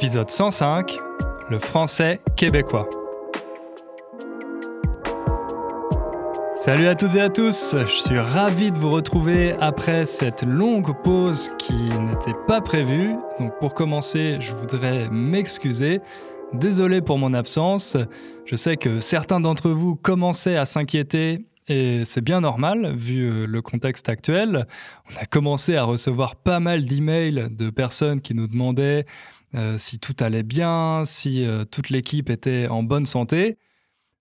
Épisode 105, le français québécois. Salut à toutes et à tous, je suis ravi de vous retrouver après cette longue pause qui n'était pas prévue. Donc pour commencer, je voudrais m'excuser. Désolé pour mon absence. Je sais que certains d'entre vous commençaient à s'inquiéter et c'est bien normal vu euh, le contexte actuel. On a commencé à recevoir pas mal d'emails de personnes qui nous demandaient si tout allait bien, si euh, toute l'équipe était en bonne santé.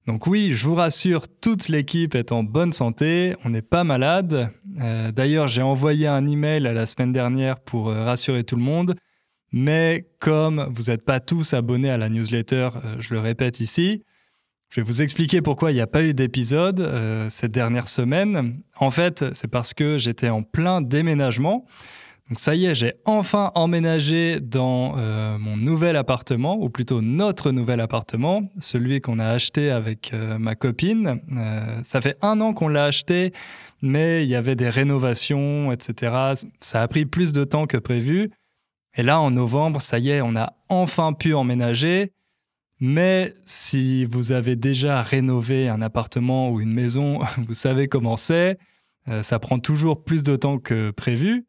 Donc oui, je vous rassure, toute l'équipe est en bonne santé, on n'est pas malade. Euh, d'ailleurs, j'ai envoyé un email la semaine dernière pour rassurer tout le monde. Mais comme vous n'êtes pas tous abonnés à la newsletter, je le répète ici, je vais vous expliquer pourquoi il n'y a pas eu d'épisode cette dernière semaine. En fait, c'est parce que j'étais en plein déménagement. Donc ça y est, j'ai enfin emménagé dans euh, mon nouvel appartement, ou plutôt notre nouvel appartement, celui qu'on a acheté avec euh, ma copine. Euh, ça fait un an qu'on l'a acheté, mais il y avait des rénovations, etc. Ça a pris plus de temps que prévu. Et là, en novembre, ça y est, on a enfin pu emménager. Mais si vous avez déjà rénové un appartement ou une maison, vous savez comment c'est. ça prend toujours plus de temps que prévu.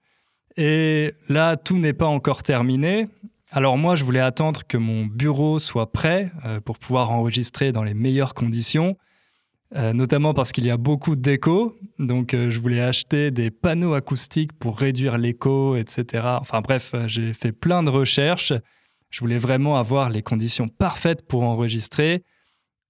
Et là, tout n'est pas encore terminé. Alors moi, je voulais attendre que mon bureau soit prêt euh, pour pouvoir enregistrer dans les meilleures conditions, euh, notamment parce qu'il y a beaucoup d'écho. Donc euh, je voulais acheter des panneaux acoustiques pour réduire l'écho, etc. Enfin bref, j'ai fait plein de recherches. Je voulais vraiment avoir les conditions parfaites pour enregistrer.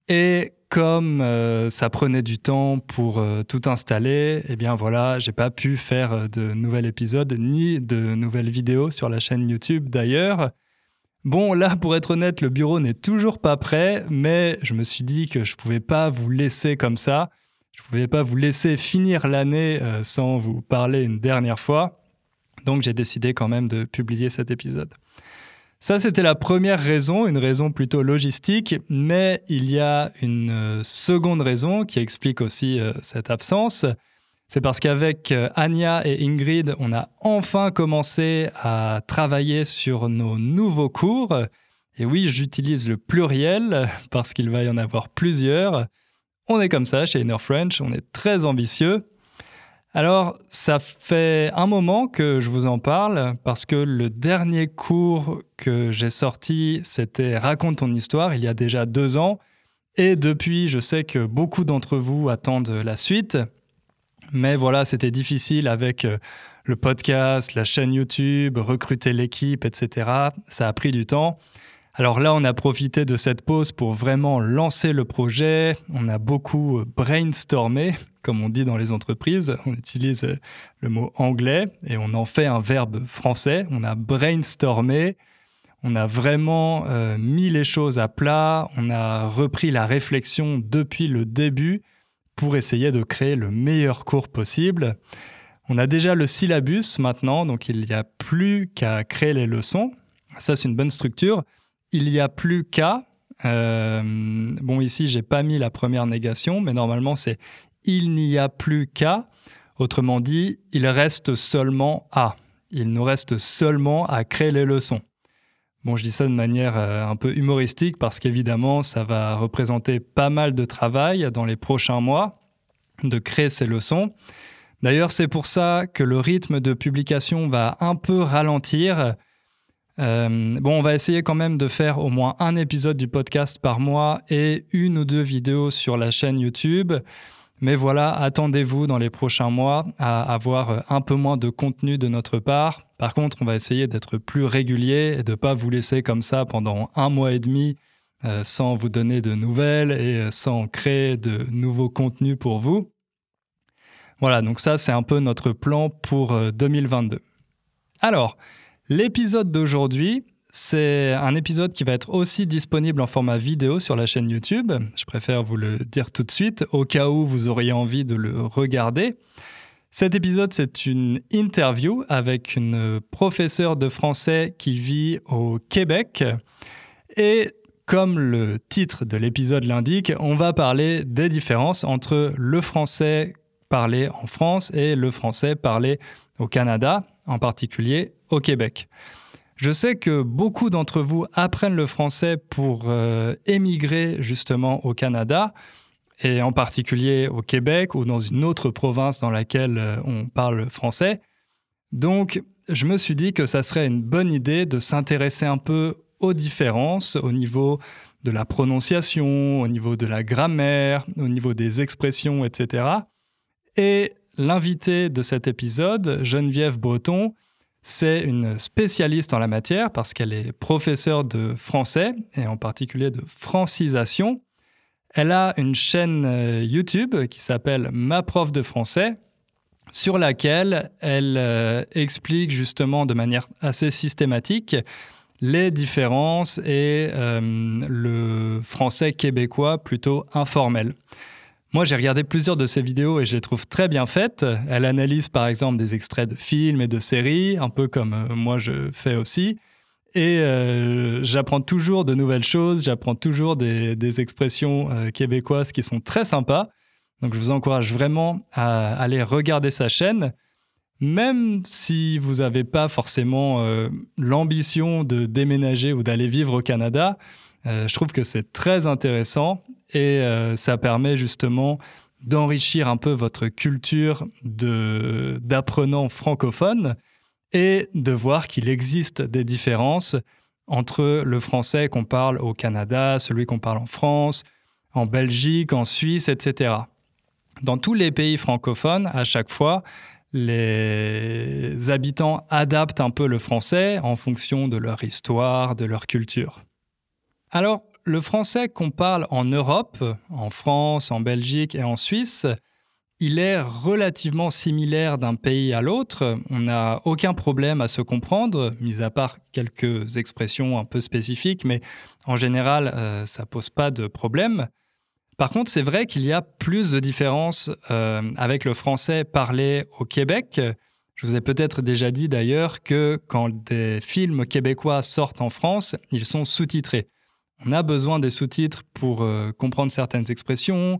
Et comme euh, ça prenait du temps pour euh, tout installer, eh bien voilà, j'ai pas pu faire euh, de nouvel épisode ni de nouvelles vidéos sur la chaîne YouTube d'ailleurs. Bon, là, pour être honnête, le bureau n'est toujours pas prêt, mais je me suis dit que je pouvais pas vous laisser comme ça. Je pouvais pas vous laisser finir l'année sans vous parler une dernière fois. Donc j'ai décidé quand même de publier cet épisode. Ça, c'était la première raison, une raison plutôt logistique, mais il y a une euh, seconde raison qui explique aussi euh, cette absence. C'est parce qu'avec euh, Anya et Ingrid, on a enfin commencé à travailler sur nos nouveaux cours. Et oui, j'utilise le pluriel parce qu'il va y en avoir plusieurs. On est comme ça chez Inner French, on est très ambitieux. Alors, ça fait un moment que je vous en parle parce que le dernier cours que j'ai sorti, c'était Raconte ton histoire, il y a déjà deux ans. Et depuis, je sais que beaucoup d'entre vous attendent la suite. Mais voilà, c'était difficile avec euh, le podcast, la chaîne YouTube, recruter l'équipe, etc. Ça a pris du temps. Alors là, on a profité de cette pause pour vraiment lancer le projet. On a beaucoup brainstormé, comme on dit dans les entreprises. On utilise le mot anglais et on en fait un verbe français. On a brainstormé. On a vraiment euh, mis les choses à plat. On a repris la réflexion depuis le début pour essayer de créer le meilleur cours possible. On a déjà le syllabus maintenant, donc il n'y a plus qu'à créer les leçons. Ça, c'est une bonne structure il n'y a plus qu'à. Euh, bon, ici, j'ai pas mis la première négation, mais normalement, c'est il n'y a plus qu'à. Autrement dit, il reste seulement à. Il nous reste seulement à créer les leçons. Bon, je dis ça de manière euh, un peu humoristique parce qu'évidemment, ça va représenter pas mal de travail dans les prochains mois de créer ces leçons. D'ailleurs, c'est pour ça que le rythme de publication va un peu ralentir euh, bon, on va essayer quand même de faire au moins un épisode du podcast par mois et une ou deux vidéos sur la chaîne YouTube. Mais voilà, attendez-vous dans les prochains mois à avoir un peu moins de contenu de notre part. Par contre, on va essayer d'être plus régulier et de ne pas vous laisser comme ça pendant un mois et demi euh, sans vous donner de nouvelles et sans créer de nouveaux contenus pour vous. Voilà, donc ça c'est un peu notre plan pour 2022. Euh, Alors, L'épisode d'aujourd'hui, c'est un épisode qui va être aussi disponible en format vidéo sur la chaîne YouTube. Je préfère vous le dire tout de suite, au cas où vous auriez envie de le regarder. Cet épisode, c'est une interview avec une professeure de français qui vit au Québec. Et comme le titre de l'épisode l'indique, on va parler des différences entre le français parlé en France et le français parlé au Canada, en particulier au Québec. Je sais que beaucoup d'entre vous apprennent le français pour euh, émigrer justement au Canada et en particulier au Québec ou dans une autre province dans laquelle euh, on parle français. Donc, je me suis dit que ça serait une bonne idée de s'intéresser un peu aux différences au niveau de la prononciation, au niveau de la grammaire, au niveau des expressions, etc. Et l'invité de cet épisode, Geneviève Breton, c'est une spécialiste en la matière parce qu'elle est professeure de français et en particulier de francisation. Elle a une chaîne euh, YouTube qui s'appelle Ma prof de français sur laquelle elle euh, explique justement de manière assez systématique les différences et euh, le français québécois plutôt informel. Moi, j'ai regardé plusieurs de ses vidéos et je les trouve très bien faites. Elle analyse par exemple des extraits de films et de séries, un peu comme euh, moi je fais aussi. Et j'apprends toujours de nouvelles choses, j'apprends toujours des, expressions québécoises qui sont très sympas. Donc je vous encourage vraiment à aller regarder sa chaîne, même si vous n'avez pas forcément euh, l'ambition de déménager ou d'aller vivre au Canada. Euh, je trouve que c'est très intéressant et euh, ça permet justement d'enrichir un peu votre culture d'apprenant francophone et de voir qu'il existe des différences entre le français qu'on parle au Canada, celui qu'on parle en France, en Belgique, en Suisse, etc. Dans tous les pays francophones, à chaque fois, les habitants adaptent un peu le français en fonction de leur histoire, de leur culture. Alors, le français qu'on parle en Europe, en France, en Belgique et en Suisse, il est relativement similaire d'un pays à l'autre. On n'a aucun problème à se comprendre, mis à part quelques expressions un peu spécifiques, mais en général, euh, ça pose pas de problème. Par contre, c'est vrai qu'il y a plus de différences euh, avec le français parlé au Québec. Je vous ai peut-être déjà dit d'ailleurs que quand des films québécois sortent en France, ils sont sous-titrés. On a besoin des sous-titres pour euh, comprendre certaines expressions.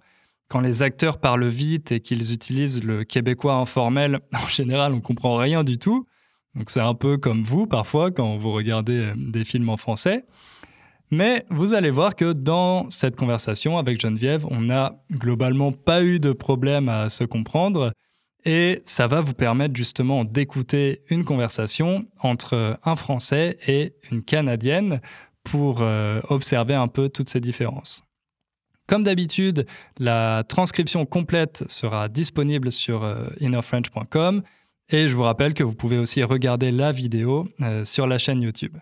Quand les acteurs parlent vite et qu'ils utilisent le québécois informel, en général, on comprend rien du tout. Donc c'est un peu comme vous parfois quand vous regardez euh, des films en français. Mais vous allez voir que dans cette conversation avec Geneviève, on n'a globalement pas eu de problème à se comprendre et ça va vous permettre justement d'écouter une conversation entre un Français et une Canadienne pour euh, observer un peu toutes ces différences. Comme d'habitude, la transcription complète sera disponible sur euh, innerfrench.com et je vous rappelle que vous pouvez aussi regarder la vidéo euh, sur la chaîne YouTube.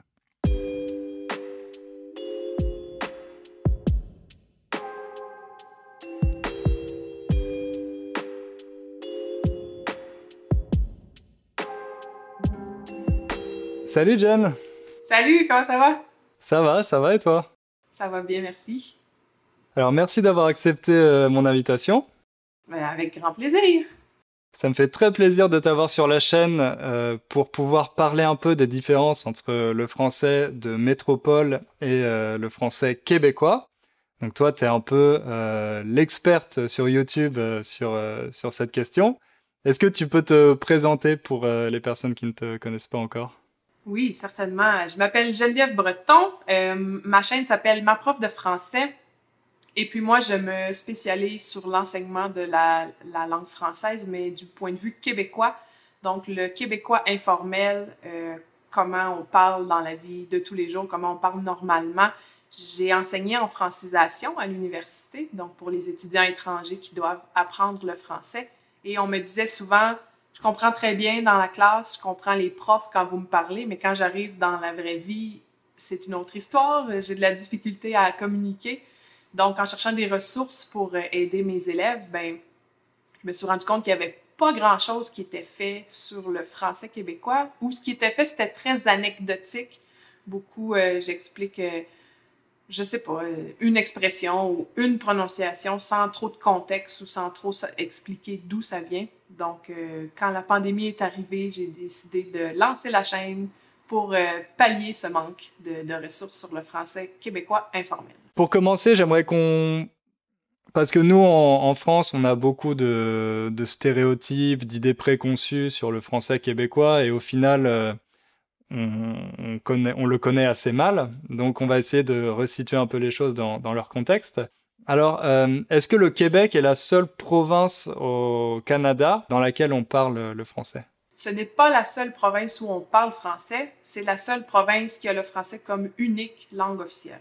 Salut Jen Salut, comment ça va? Ça va, ça va et toi? Ça va bien, merci. Alors merci d'avoir accepté euh, mon invitation. Ben, avec grand plaisir. Ça me fait très plaisir de t'avoir sur la chaîne euh, pour pouvoir parler un peu des différences entre le français de métropole et euh, le français québécois. Donc toi, tu es un peu l'experte sur YouTube sur, sur cette question. Est-ce que tu peux te présenter pour les personnes qui ne te connaissent pas encore? Oui, certainement. Je m'appelle Geneviève Breton. Euh, ma chaîne s'appelle Ma prof de français. Et puis moi, je me spécialise sur l'enseignement de la, langue française, mais du point de vue québécois. Donc, le québécois informel, euh, comment on parle dans la vie de tous les jours, comment on parle normalement. J'ai enseigné en francisation à l'université, donc pour les étudiants étrangers qui doivent apprendre le français. Et on me disait souvent, je comprends très bien dans la classe, je comprends les profs quand vous me parlez, mais quand j'arrive dans la vraie vie, c'est une autre histoire. J'ai de la difficulté à communiquer. Donc, en cherchant des ressources pour euh, aider mes élèves, ben, je me suis rendu compte qu'il n'y avait pas grand-chose qui était fait sur le français québécois, ou ce qui était fait, c'était très anecdotique. Beaucoup, euh, j'explique euh, je sais pas, euh, une expression ou une prononciation sans trop de contexte ou sans trop expliquer d'où ça vient. Donc, euh, quand la pandémie est arrivée, j'ai décidé de lancer la chaîne pour euh, pallier ce manque de, ressources sur le français québécois informel. Pour commencer, j'aimerais qu'on... Parce que nous, en, France, on a beaucoup de, de stéréotypes, d'idées préconçues sur le français québécois, et au final on, le connaît assez mal. Donc on va essayer de resituer un peu les choses dans, leur contexte. Alors, euh, est-ce que le Québec est la seule province au Canada dans laquelle on parle le français? Ce n'est pas la seule province où on parle français, c'est la seule province qui a le français comme unique langue officielle.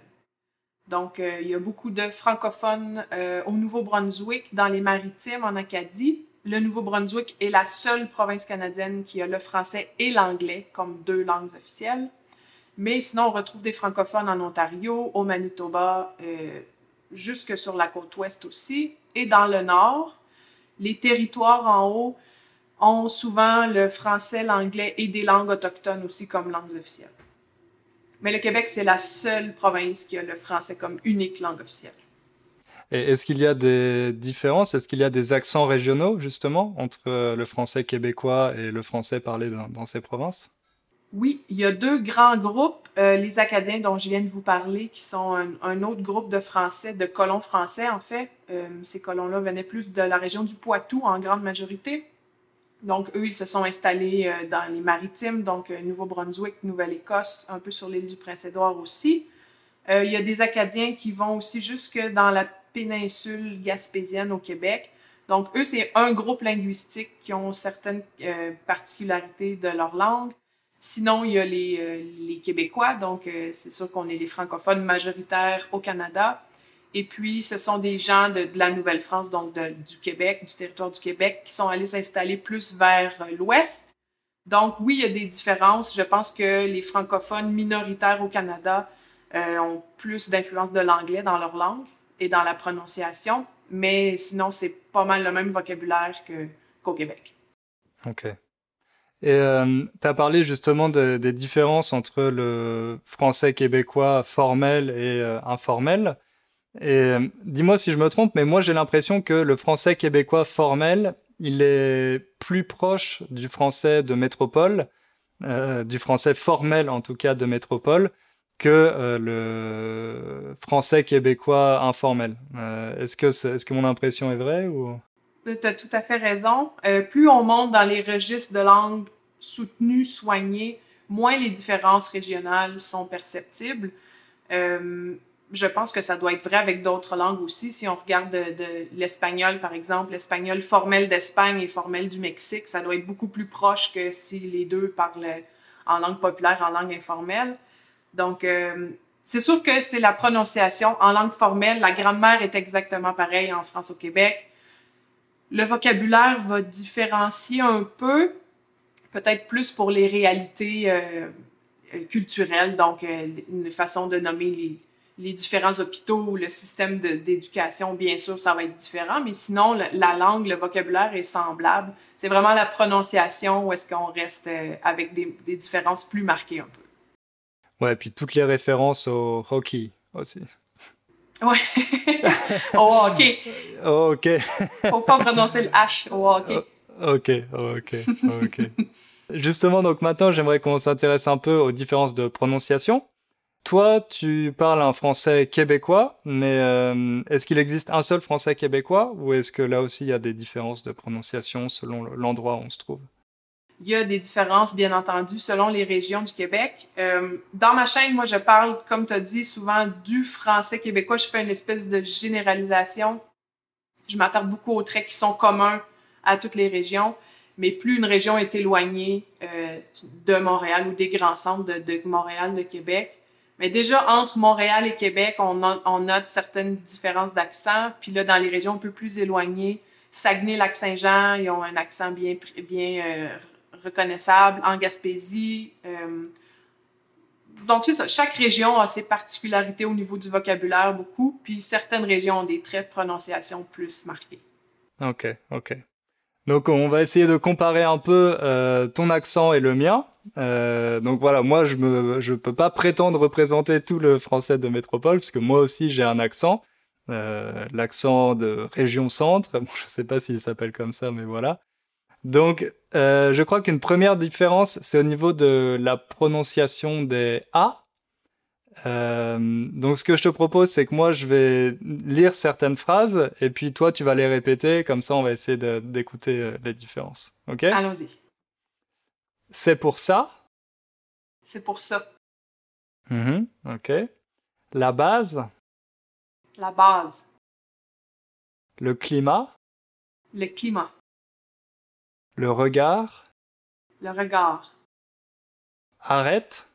Donc, euh, il y a beaucoup de francophones euh, au Nouveau-Brunswick, dans les maritimes, en Acadie. Le Nouveau-Brunswick est la seule province canadienne qui a le français et l'anglais comme deux langues officielles. Mais sinon, on retrouve des francophones en Ontario, au Manitoba, euh, jusque sur la côte ouest aussi. Et dans le nord, les territoires en haut ont souvent le français, l'anglais et des langues autochtones aussi comme langues officielles. Mais le Québec, c'est la seule province qui a le français comme unique langue officielle. Est-ce qu'il y a des différences? Est-ce qu'il y a des accents régionaux, justement, entre le français québécois et le français parlé dans, ces provinces? Oui, il y a deux grands groupes. Euh, les Acadiens, dont je viens de vous parler, qui sont un, autre groupe de Français, de colons français, en fait. Euh, ces colons-là venaient plus de la région du Poitou, en grande majorité. Donc, eux, ils se sont installés euh, dans les maritimes, donc euh, Nouveau-Brunswick, Nouvelle-Écosse, un peu sur l'île du Prince-Édouard aussi. Euh, il y a des Acadiens qui vont aussi jusque dans la péninsule gaspésienne au Québec. Donc, eux, c'est un groupe linguistique qui ont certaines particularités de leur langue. Sinon, il y a les, les Québécois, donc c'est sûr qu'on est les francophones majoritaires au Canada. Et puis, ce sont des gens de, la Nouvelle-France, donc du Québec, du territoire du Québec, qui sont allés s'installer plus vers euh, l'ouest. Donc, oui, il y a des différences. Je pense que les francophones minoritaires au Canada euh, ont plus d'influence de l'anglais dans leur langue et dans la prononciation, mais sinon, c'est pas mal le même vocabulaire qu'au Québec. OK. Et euh, tu as parlé justement des différences entre le français québécois formel et informel. Et euh, dis-moi si je me trompe, mais moi j'ai l'impression que le français québécois formel, il est plus proche du français de métropole, euh, du français formel en tout cas de métropole, que euh, le français québécois informel. est-ce que, est, ce que mon impression est vraie ou... Tu as tout à fait raison. plus on monte dans les registres de langue soutenue, soignée, moins les différences régionales sont perceptibles je pense que ça doit être vrai avec d'autres langues aussi. Si on regarde de, l'espagnol, par exemple, l'espagnol formel d'Espagne et formel du Mexique, ça doit être beaucoup plus proche que si les deux parlent en langue populaire, en langue informelle. Donc, euh, c'est sûr que c'est la prononciation. En langue formelle, la grammaire est exactement pareille en France, au Québec. Le vocabulaire va différencier un peu, peut-être plus pour les réalités euh, culturelles, donc euh, une façon de nommer les, différents hôpitaux, le système d'éducation, bien sûr, ça va être différent, mais sinon, la langue, le vocabulaire est semblable. C'est vraiment la prononciation où est-ce qu'on reste euh, avec des, différences plus marquées un peu. Ouais, puis toutes les références au hockey aussi. Ouais. au hockey. Oh, ok. Faut pas prononcer le H au hockey. Oh, ok, ok, ok. Justement, donc maintenant, j'aimerais qu'on s'intéresse un peu aux différences de prononciation. Toi, tu parles un français québécois, mais euh, est-ce qu'il existe un seul français québécois ou est-ce que là aussi il y a des différences de prononciation selon l'endroit où on se trouve? Il y a des différences, bien entendu, selon les régions du Québec. Euh, dans ma chaîne, moi, je parle, comme tu as dit, souvent du français québécois. Je fais une espèce de généralisation. Je m'attarde beaucoup aux traits qui sont communs à toutes les régions. Mais plus une région est éloignée euh, de Montréal ou des grands centres de, Montréal, de Québec, mais déjà, entre Montréal et Québec, on, note, certaines différences d'accent. Puis là, dans les régions un peu plus éloignées, Saguenay, Lac-Saint-Jean, ils ont un accent bien, bien euh, reconnaissable. En Gaspésie. Euh, donc, c'est ça. Chaque région a ses particularités au niveau du vocabulaire, beaucoup. Puis certaines régions ont des traits de prononciation plus marqués. OK, OK. Donc on va essayer de comparer un peu euh, ton accent et le mien. Euh, donc voilà, moi je ne peux pas prétendre représenter tout le français de métropole parce que moi aussi j'ai un accent, l'accent de région centre. Je sais pas s'il s'appelle comme ça, mais voilà. Donc je crois qu'une première différence c'est au niveau de la prononciation des a. Euh, donc ce que je te propose, c'est que moi je vais lire certaines phrases et puis toi tu vas les répéter, comme ça on va essayer d'écouter euh, les différences. Ok? Allons-y. C'est pour ça? C'est pour ça. Mhm, ok. La base, La base. le climat, Le climat. Le regard, Le regard. arrête.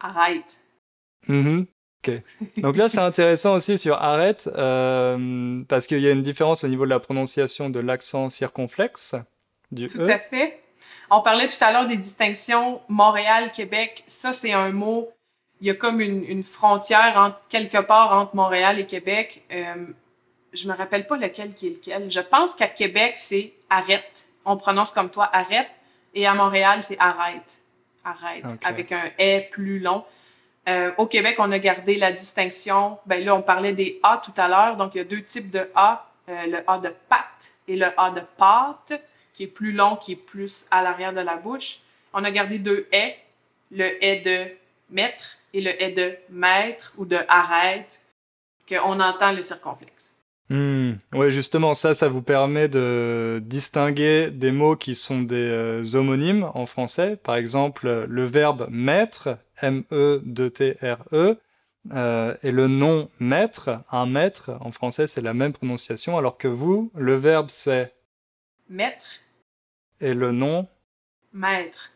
Arrête. Mhm, Ok. Donc là, c'est intéressant aussi sur arrête, euh, parce qu'il y a une différence au niveau de la prononciation de l'accent circonflexe du Tout E. à fait. On parlait tout à l'heure des distinctions Montréal-Québec. Ça, c'est un mot. Il y a comme une, une frontière entre, quelque part entre Montréal et Québec. Euh, je me rappelle pas lequel qui est lequel. Je pense qu'à Québec, c'est arrête. On prononce comme toi arrête. Et à Montréal, c'est arrête. Arrête. Avec un est plus long. Euh, au Québec, on a gardé la distinction. Ben là, on parlait des A tout à l'heure. Donc, il y a deux types de A. Euh, le A de pâte et le A de pâte, qui est plus long, qui est plus à l'arrière de la bouche. On a gardé deux est. Le est de maître et le est de maître ou de arrête, qu'on entend le circonflexe. Hmm. Ouais, justement, ça, ça vous permet de distinguer des mots qui sont des euh, homonymes en français. Par exemple, le verbe maître, M-E-D-T-R-E, euh, et le nom maître, un maître, en français, c'est la même prononciation, alors que vous, le verbe c'est Maître, et le nom. maître.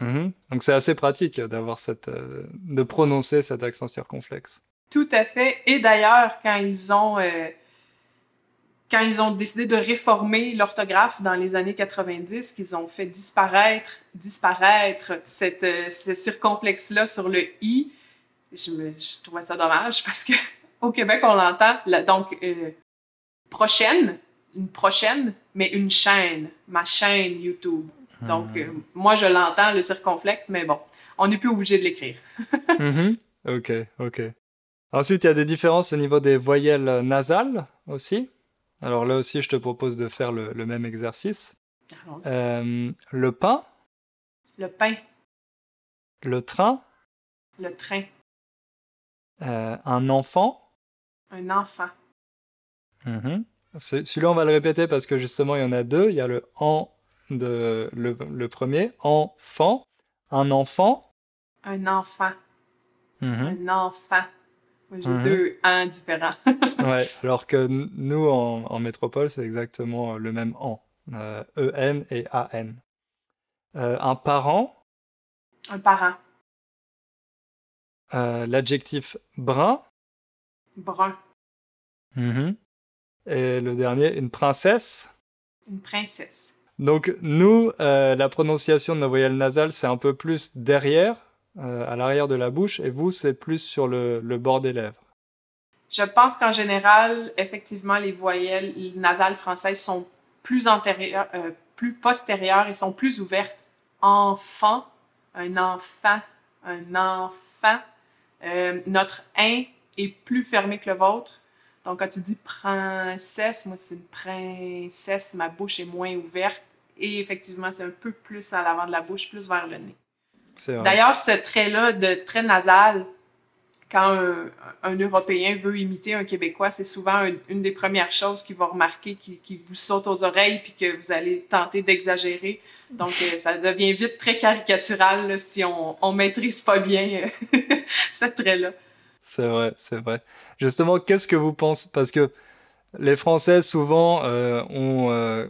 Mhm. Donc c'est assez pratique d'avoir cette, euh, de prononcer cet accent circonflexe. Tout à fait. Et d'ailleurs, quand ils ont euh, quand ils ont décidé de réformer l'orthographe dans les années 90, qu'ils ont fait disparaître disparaître cette euh, ce circonflexe-là sur le i, je, me, je trouvais ça dommage parce que au Québec on l'entend. Donc euh, prochaine, une prochaine, mais une chaîne, ma chaîne YouTube. Donc Hmm. euh, moi je l'entends le circonflexe, mais bon, on n'est plus obligé de l'écrire. Mhm. Ok, ok. Ensuite, il y a des différences au niveau des voyelles nasales aussi. Alors là aussi, je te propose de faire le, le même exercice. Euh, le pain, Le pain, le train, le train, euh, un enfant. un enfant. Mhm. Celui-là, on va le répéter parce que justement, il y en a deux. Il y a le en de le, le premier, enfant, un enfant. Un enfant. Mhm. Un enfant. J'ai Mhm. deux ans différents. Ouais, alors que nous, en, en métropole, c'est exactement le même en. Euh, E-N et A-N. Euh, un parent, un parent. euh, l'adjectif brun. Brun. Et le dernier, une princesse. Une princesse. Donc nous, euh, la prononciation de nos voyelles nasales, c'est un peu plus derrière, euh, à l'arrière de la bouche, et vous, c'est plus sur le, bord des lèvres. Je pense qu'en général, effectivement, les voyelles nasales françaises sont plus antérieures, euh, plus postérieures et sont plus ouvertes. Enfant, un enfant, un enfant. Euh, notre un est plus fermé que le vôtre. Donc, quand tu dis princesse, moi, c'est une princesse, ma bouche est moins ouverte. Et effectivement, c'est un peu plus à l'avant de la bouche, plus vers le nez. D'ailleurs, ce trait-là de trait nasal, quand un, un Européen veut imiter un Québécois, c'est souvent un- une des premières choses qu'il va remarquer, qui, qui vous saute aux oreilles, puis que vous allez tenter d'exagérer. Donc, euh, ça devient vite très caricatural là, si on, on maîtrise pas bien euh, ce trait-là. C'est vrai, c'est vrai. Justement, qu'est-ce que vous pensez? Parce que les Français, souvent, euh, ont, euh,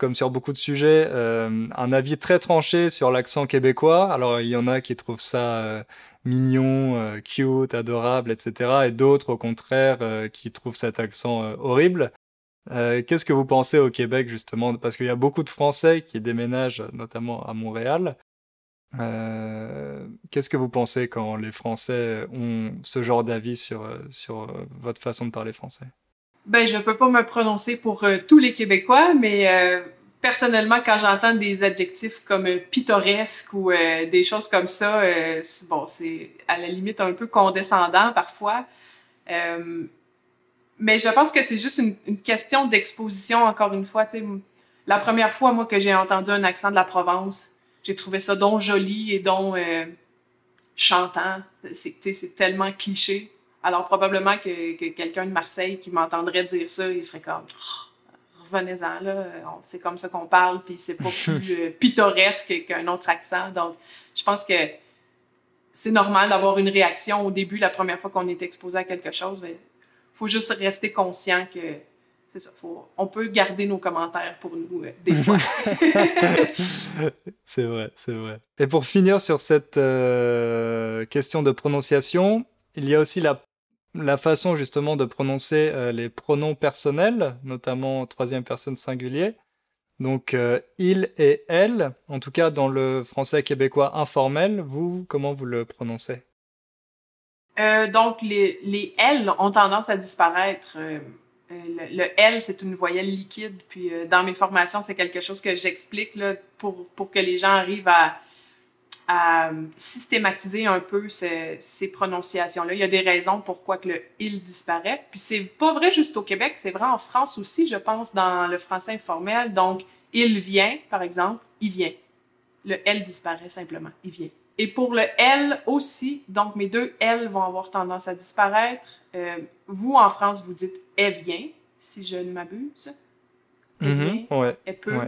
comme sur beaucoup de sujets, euh, un avis très tranché sur l'accent québécois. Alors, il y en a qui trouvent ça euh, mignon, euh, cute, adorable, etc. Et d'autres, au contraire, qui trouvent cet accent horrible. Qu'est-ce que vous pensez au Québec, justement? Parce qu'il y a beaucoup de Français qui déménagent, notamment à Montréal. Qu'est-ce que vous pensez quand les Français ont ce genre d'avis sur, sur votre façon de parler français? Ben, je peux pas me prononcer pour euh, tous les Québécois, mais euh, personnellement, quand j'entends des adjectifs comme euh, pittoresque ou euh, des choses comme ça, euh, bon, c'est à la limite un peu condescendant parfois. Mais je pense que c'est juste une, une question d'exposition, encore une fois. La première fois, moi, que j'ai entendu un accent de la Provence, j'ai trouvé ça donc joli et donc chantant. C'est tellement cliché. Alors probablement que, que quelqu'un de Marseille qui m'entendrait dire ça, il ferait comme Oh, revenez-en, là. C'est comme ça qu'on parle, puis c'est pas plus euh, pittoresque qu'un autre accent. Donc, je pense que c'est normal d'avoir une réaction au début, la première fois qu'on est exposé à quelque chose, mais faut juste rester conscient que c'est ça. Faut, on peut garder nos commentaires pour nous euh, des fois. c'est vrai, c'est vrai. Et pour finir sur cette euh, question de prononciation, il y a aussi la, la façon justement de prononcer euh, les pronoms personnels, notamment troisième personne singulier. Donc il et elle, en tout cas dans le français québécois informel, vous, comment vous le prononcez? Donc les, les L ont tendance à disparaître euh, le, L, c'est une voyelle liquide. Puis euh, dans mes formations, c'est quelque chose que j'explique pour, pour que les gens arrivent à, à systématiser un peu ces, ces prononciations-là. Il y a des raisons pourquoi que le il disparaît. Puis c'est pas vrai juste au Québec, c'est vrai en France aussi, je pense, dans le français informel. Donc, il vient, par exemple, il vient. Le L disparaît simplement, il vient. Et pour le L aussi, donc mes deux L vont avoir tendance à disparaître. Euh, vous, en France, vous dites elle vient, si je ne m'abuse. Elle mhm, vient, elle peut.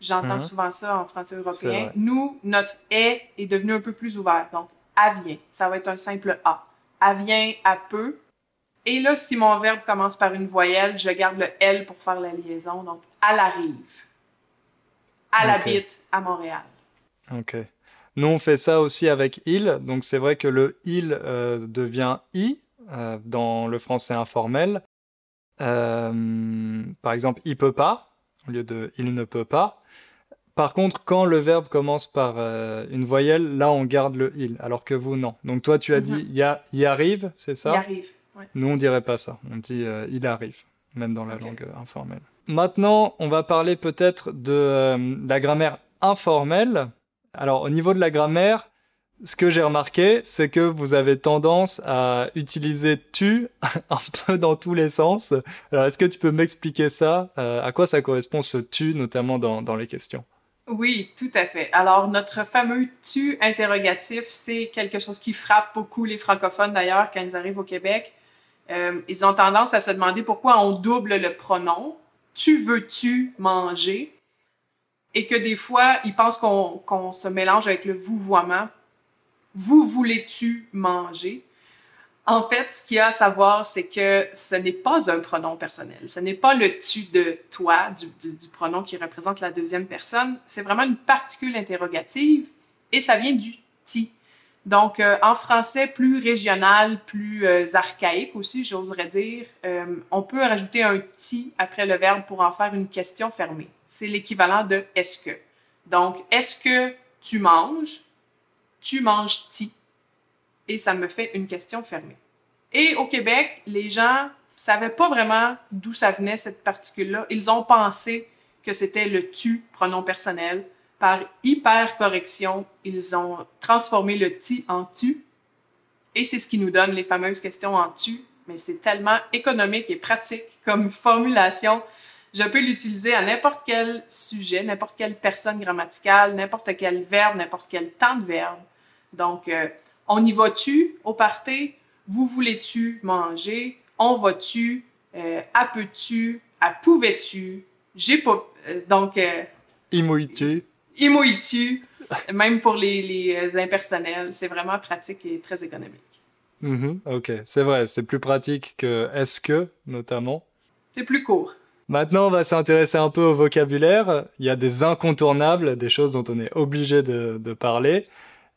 J'entends mhm. souvent ça en français européen. Nous, notre est est devenu un peu plus ouvert. Donc, elle vient, ça va être un simple A. Elle vient, elle peut. Et là, si mon verbe commence par une voyelle, je garde le L pour faire la liaison. Donc, elle arrive. Elle habite à Montréal. OK. Nous, on fait ça aussi avec il. Donc, c'est vrai que le il euh, devient i euh, dans le français informel. Euh, par exemple, il peut pas au lieu de il ne peut pas. Par contre, quand le verbe commence par une voyelle, là, on garde le il, alors que vous, non. Donc, toi, tu as dit mhm. y, y arrive, c'est ça? Y arrive. Nous, on dirait pas ça. On dit il arrive, même dans la langue informelle. Maintenant, on va parler peut-être de la grammaire informelle. Alors, au niveau de la grammaire, ce que j'ai remarqué, c'est que vous avez tendance à utiliser tu un peu dans tous les sens. Alors, est-ce que tu peux m'expliquer ça? Euh, À quoi ça correspond ce tu, notamment dans, dans les questions? Oui, tout à fait. Alors, notre fameux tu interrogatif, c'est quelque chose qui frappe beaucoup les francophones d'ailleurs quand ils arrivent au Québec. Euh, ils ont tendance à se demander pourquoi on double le pronom. Tu veux-tu manger? et que des fois, ils pensent qu'on se mélange avec le vouvoiement. Vous voulez-tu manger? En fait, ce qu'il y a à savoir, c'est que ce n'est pas un pronom personnel. Ce n'est pas le tu de toi, du, pronom qui représente la deuxième personne. C'est vraiment une particule interrogative et ça vient du ti. Donc, euh, en français plus régional, plus euh, archaïque aussi, j'oserais dire, euh, on peut rajouter un ti après le verbe pour en faire une question fermée. C'est l'équivalent de est-ce que. Donc, est-ce que tu manges? Tu manges ti. Et ça me fait une question fermée. Et au Québec, les gens savaient pas vraiment d'où ça venait cette particule-là. Ils ont pensé que c'était le tu, pronom personnel, par hyper-correction, ils ont transformé le ti en tu. Et c'est ce qui nous donne les fameuses questions en tu. Mais c'est tellement économique et pratique comme formulation. Je peux l'utiliser à n'importe quel sujet, n'importe quelle personne grammaticale, n'importe quel verbe, n'importe quel temps de verbe. Donc, euh, on y va-tu au party? Vous voulez-tu manger? On va-tu? Euh, à peux-tu? À pouvais-tu? J'ai pas... Euh, donc... Euh, tu imouilles-tu, même pour les, les, impersonnels. C'est vraiment pratique et très économique. Mm-hmm. ok, c'est vrai, c'est plus pratique que est-ce que, notamment. C'est plus court. Maintenant, on va s'intéresser un peu au vocabulaire. Il y a des incontournables, des choses dont on est obligé de, de parler.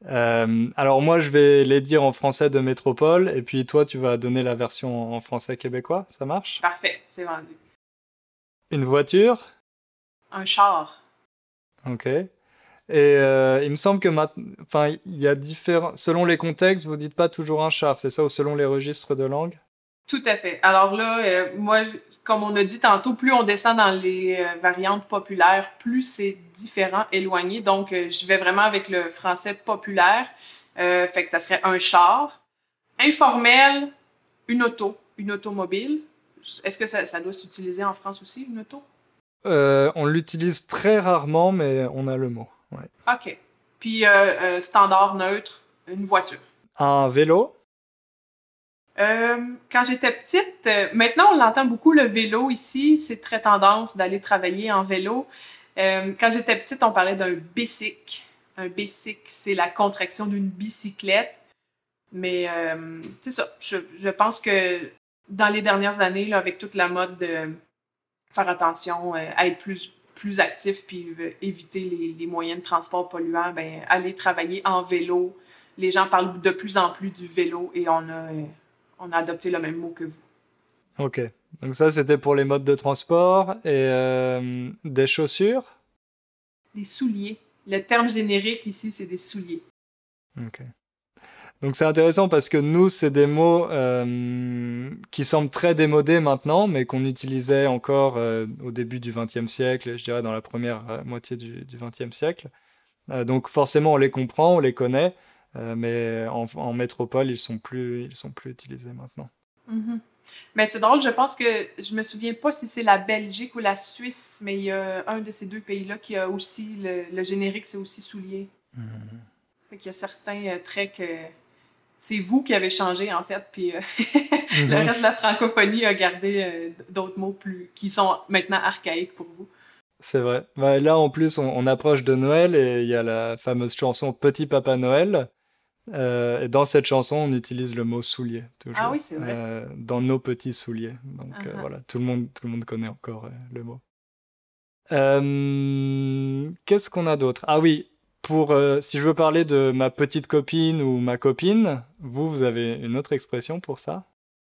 Euh, alors moi, je vais les dire en français de métropole, et puis toi, tu vas donner la version en français québécois. Ça marche? Parfait, c'est vendu. Une voiture? Un char. Ok. Et euh, il me semble que enfin, il y a différents. Selon les contextes, vous dites pas toujours un char, c'est ça, ou selon les registres de langue? Tout à fait. Alors là, euh, moi, comme on a dit tantôt, plus on descend dans les euh, variantes populaires, plus c'est différent, éloigné. Donc, je vais vraiment avec le français populaire. fait que ça serait un char. Informel, une auto, une automobile. Est-ce que ça, ça doit s'utiliser en France aussi, une auto? Euh, on l'utilise très rarement, mais on a le mot. OK. Puis euh, euh, standard neutre, une voiture. Un vélo? Euh, quand j'étais petite, euh, maintenant on l'entend beaucoup le vélo ici, c'est très tendance d'aller travailler en vélo. Euh, quand j'étais petite, on parlait d'un bicycle. Un bicycle, c'est la contraction d'une bicyclette. Mais c'est ça, je, pense que dans les dernières années, avec toute la mode de faire attention, à être plus, plus actif, puis éviter les, les, moyens de transport polluants, ben, aller travailler en vélo. Les gens parlent de plus en plus du vélo et on a on a adopté le même mot que vous. Ok. Donc ça, c'était pour les modes de transport et euh, des chaussures? Des souliers. Le terme générique ici, c'est des souliers. Ok. Donc c'est intéressant parce que nous, c'est des mots euh, qui semblent très démodés maintenant, mais qu'on utilisait encore euh, au début du XXe siècle, je dirais dans la première moitié du XXe siècle. donc forcément, on les comprend, on les connaît, euh, mais en, métropole, ils sont plus, ils sont plus utilisés maintenant. Mm-hmm. Mais c'est drôle, je pense que je me souviens pas si c'est la Belgique ou la Suisse, mais il y a un de ces deux pays-là qui a aussi le, générique, c'est aussi soulier. Mm Il y a certains euh, traits que c'est vous qui avez changé en fait, puis euh, le mm-hmm. reste de la francophonie a gardé d'autres mots plus qui sont maintenant archaïques pour vous. C'est vrai. Bah, là en plus, on, on, approche de Noël et il y a la fameuse chanson Petit Papa Noël euh, et dans cette chanson, on utilise le mot soulier, toujours. Ah oui, c'est vrai. Euh, dans nos petits souliers. Donc euh, uh-huh. voilà, tout le, monde, tout le monde connaît encore le mot. Qu'est-ce qu'on a d'autre? Ah oui, pour, si je veux parler de ma petite copine ou ma copine, vous, vous avez une autre expression pour ça?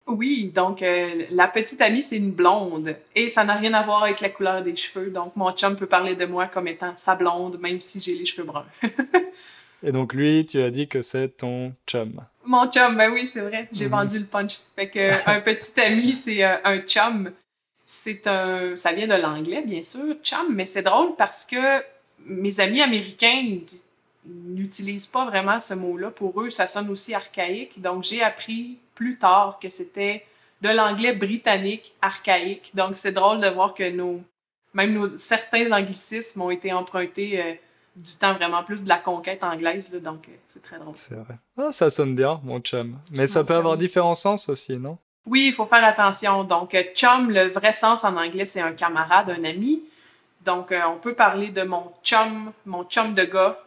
Oui, donc la petite amie, c'est une blonde. Et ça n'a rien à voir avec la couleur des cheveux. Donc mon chum peut parler de moi comme étant sa blonde, même si j'ai les cheveux bruns. Et donc lui, tu as dit que c'est ton chum. Mon chum, ben oui, c'est vrai, j'ai mhm. vendu le punch. Fait que un petit ami, c'est euh, un chum. C'est un, ça vient de l'anglais bien sûr, chum, mais c'est drôle parce que mes amis américains n'utilisent pas vraiment ce mot-là. Pour eux, ça sonne aussi archaïque. Donc j'ai appris plus tard que c'était de l'anglais britannique archaïque. Donc c'est drôle de voir que nos, même nos certains anglicismes ont été empruntés. Du temps vraiment plus de la conquête anglaise, donc euh, c'est très drôle. C'est vrai. Ah, ça sonne bien, mon chum. Mais ça peut avoir différents sens aussi, non? Oui, il faut faire attention. Donc, euh, chum, le vrai sens en anglais, c'est un camarade, un ami. Donc, euh, on peut parler de mon chum, mon chum de gars,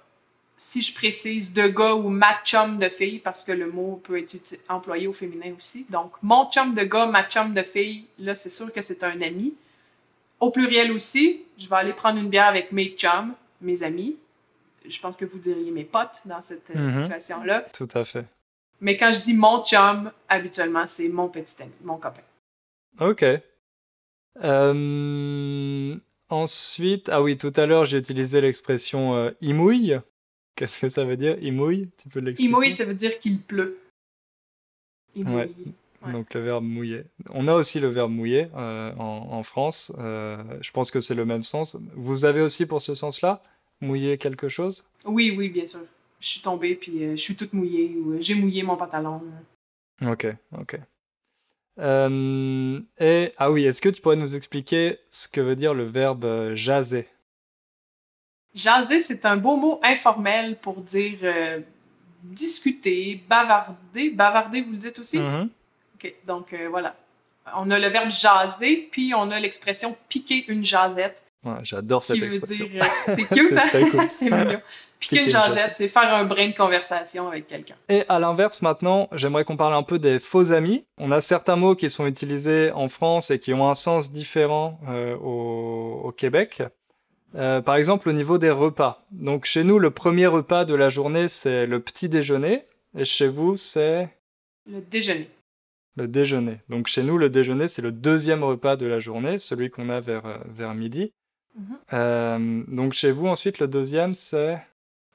si je précise de gars ou ma chum de fille, parce que le mot peut être employé au féminin aussi. Donc, mon chum de gars, ma chum de fille, là, c'est sûr que c'est un ami. Au pluriel aussi, je vais aller prendre une bière avec mes chums mes amis. Je pense que vous diriez mes potes dans cette euh, mhm. situation-là. Tout à fait. Mais quand je dis mon chum, habituellement, c'est mon petit ami, mon copain. Ok. Euh, ensuite, ah oui, tout à l'heure, j'ai utilisé l'expression euh, imouille. Qu'est-ce que ça veut dire, imouille? Tu peux l'expliquer? Imouille, ça veut dire qu'il pleut. Imouille. Donc le verbe mouiller. On a aussi le verbe mouiller en, en, France. je pense que c'est le même sens. Vous avez aussi pour ce sens-là? Mouiller quelque chose? Oui, oui, bien sûr. Je suis tombée, puis euh, je suis toute mouillée, ou euh, j'ai mouillé mon pantalon. Ok, ok. Euh, et, ah oui, est-ce que tu pourrais nous expliquer ce que veut dire le verbe jaser? Jaser, c'est un beau mot informel pour dire discuter, bavarder. Bavarder, vous le dites aussi? Mm-hmm. OK, donc voilà. On a le verbe jaser, puis on a l'expression piquer une jasette. J'adore cette expression. Euh, c'est cute, hein? c'est mignon. Piquer une jasette, c'est faire un brin de conversation avec quelqu'un. Et à l'inverse, maintenant, j'aimerais qu'on parle un peu des faux amis. On a certains mots qui sont utilisés en France et qui ont un sens différent euh, au, Québec. Euh, par exemple, au niveau des repas. Donc, chez nous, le premier repas de la journée, c'est le petit déjeuner. Et chez vous, c'est... Le déjeuner. Le déjeuner. Donc, chez nous, le déjeuner, c'est le deuxième repas de la journée, celui qu'on a vers, vers midi. Mhm. Euh, donc chez vous, ensuite, le deuxième, c'est...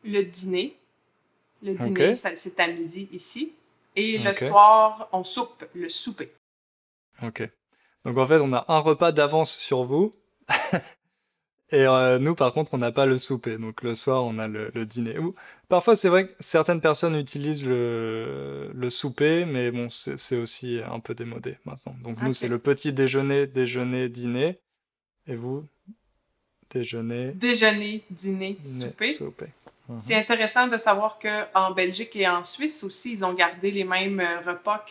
Le dîner. Le dîner, c'est à midi ici. Et le soir, on soupe, le souper. Ok. Donc en fait, on a un repas d'avance sur vous. Et euh, nous, par contre, on n'a pas le souper. Donc le soir, on a le, dîner. parfois, c'est vrai que certaines personnes utilisent le, le souper, mais bon, c'est aussi un peu démodé maintenant. Donc nous, c'est le petit déjeuner, déjeuner, dîner. Et vous, Déjeuner. Déjeuner, dîner, souper. Mhm. C'est intéressant de savoir qu'en Belgique et en Suisse aussi, ils ont gardé les mêmes euh, repas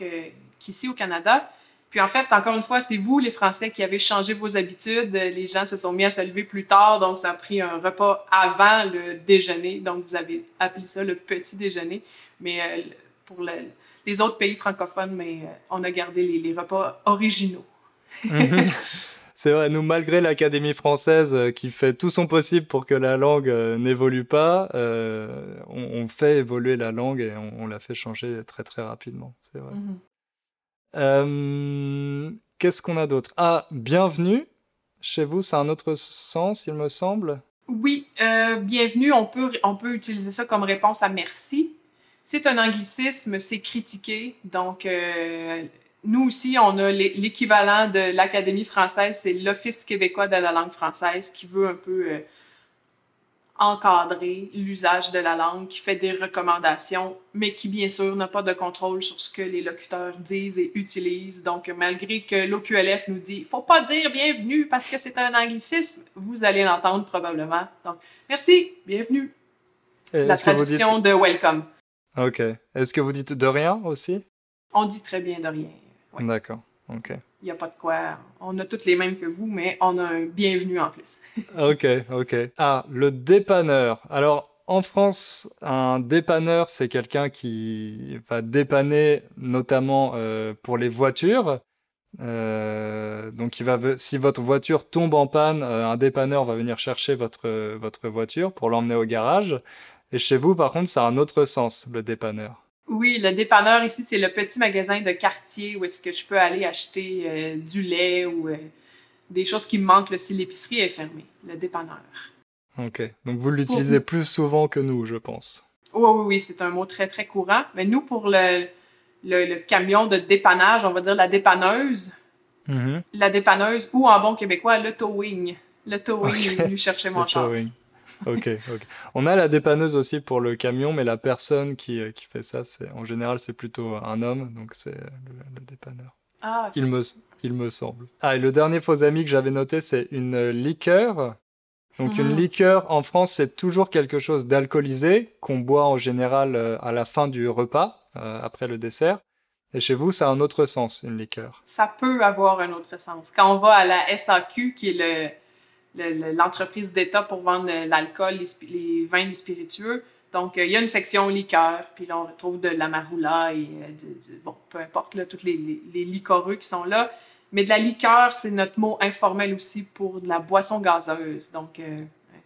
qu'ici au Canada. Puis en fait, encore une fois, c'est vous, les Français, qui avez changé vos habitudes. Les gens se sont mis à se lever plus tard, donc ça a pris un repas avant le déjeuner. Donc vous avez appelé ça le petit déjeuner. Mais euh, pour les autres pays francophones, mais euh, on a gardé les, repas originaux. Mhm. C'est vrai, nous, malgré l'Académie française euh, qui fait tout son possible pour que la langue n'évolue pas, on, fait évoluer la langue et on, la fait changer très très rapidement. C'est vrai. Mhm. Euh, qu'est-ce qu'on a d'autre? Ah, bienvenue. Chez vous, c'est un autre sens, il me semble. Oui, euh, bienvenue, on peut, on peut utiliser ça comme réponse à merci. C'est un anglicisme, c'est critiqué. Donc, euh, nous aussi, on a l'équivalent de l'Académie française, c'est l'Office québécois de la langue française qui veut un peu encadrer l'usage de la langue, qui fait des recommandations, mais qui bien sûr n'a pas de contrôle sur ce que les locuteurs disent et utilisent. Donc malgré que l'OQLF nous dit faut pas dire bienvenue parce que c'est un anglicisme, vous allez l'entendre probablement. Donc merci, bienvenue. la traduction de welcome. Ok. Est-ce que vous dites de rien aussi? On dit très bien de rien. D'accord. Ok. Il n'y a pas de quoi. On a toutes les mêmes que vous, mais on a un bienvenu en plus. ok, ok. Ah, le dépanneur. Alors, en France, un dépanneur, c'est quelqu'un qui va dépanner notamment euh, pour les voitures. Euh, donc, il va, si votre voiture tombe en panne, euh, un dépanneur va venir chercher votre, votre voiture pour l'emmener au garage. Et chez vous, par contre, ça a un autre sens, le dépanneur. Oui, le dépanneur ici, c'est le petit magasin de quartier où est-ce que je peux aller acheter euh, du lait ou euh, des choses qui me manquent si l'épicerie est fermée. Le dépanneur. OK. Donc vous l'utilisez plus souvent que nous, je pense. Oui, oui, oui, c'est un mot très, très courant. Mais nous, pour le, le, camion de dépannage, on va dire la dépanneuse, mm-hmm. la dépanneuse ou en bon québécois, le towing. Le towing okay. est venu chercher mon char. ok, ok. On a la dépanneuse aussi pour le camion, mais la personne qui, euh, qui fait ça, c'est en général, c'est plutôt un homme, donc c'est le, dépanneur. Ah, il, me, il me semble. Ah, et le dernier faux ami que j'avais noté, c'est une liqueur. Donc une mhm. liqueur en France, c'est toujours quelque chose d'alcoolisé qu'on boit en général euh, à la fin du repas, euh, après le dessert. Et chez vous, ça a un autre sens, une liqueur. Ça peut avoir un autre sens. Quand on va à la SAQ, qui est le, l'entreprise d'État pour vendre l'alcool, les, vins, les spiritueux. Donc, euh, il y a une section liqueur, puis là, on retrouve de l'amarula et euh, bon, peu importe, là, tous les, les, liquoreux qui sont là. Mais de la liqueur, c'est notre mot informel aussi pour de la boisson gazeuse. Donc, euh,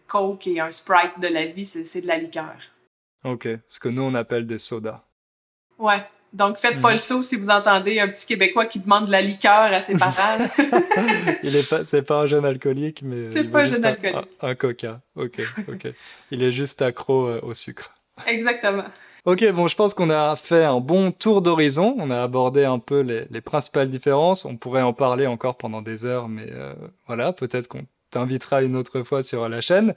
Coke et un Sprite de la vie, c'est de la liqueur. OK. Ce que nous, on appelle des sodas. Ouais. Donc, faites pas mhm. le saut si vous entendez un petit Québécois qui demande de la liqueur à ses parents. il est pas, c'est pas un jeune alcoolique, mais c'est pas un jeune alcoolique. Un, coca. Ok, ok. il est juste accro euh, au sucre. Exactement. Ok, bon, je pense qu'on a fait un bon tour d'horizon. On a abordé un peu les, principales différences. On pourrait en parler encore pendant des heures, mais euh, voilà, peut-être qu'on t'invitera une autre fois sur la chaîne.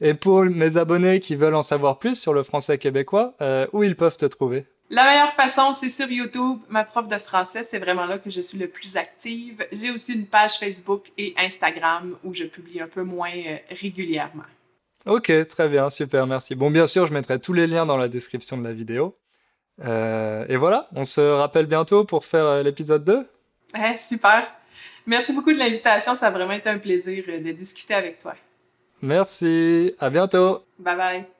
Et pour mes abonnés qui veulent en savoir plus sur le français québécois, euh, où ils peuvent te trouver? La meilleure façon, c'est sur YouTube. Ma prof de français, c'est vraiment là que je suis le plus active. J'ai aussi une page Facebook et Instagram où je publie un peu moins euh, régulièrement. Ok, très bien, super, merci. Bon, bien sûr, je mettrai tous les liens dans la description de la vidéo. Euh, et voilà, on se rappelle bientôt pour faire euh, l'épisode 2. Eh, super. Merci beaucoup de l'invitation. Ça a vraiment été un plaisir de discuter avec toi. Merci. À bientôt. Bye bye.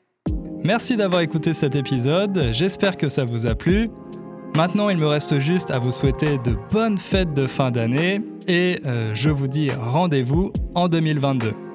Merci d'avoir écouté cet épisode, j'espère que ça vous a plu. Maintenant, il me reste juste à vous souhaiter de bonnes fêtes de fin d'année et euh, je vous dis rendez-vous en 2022.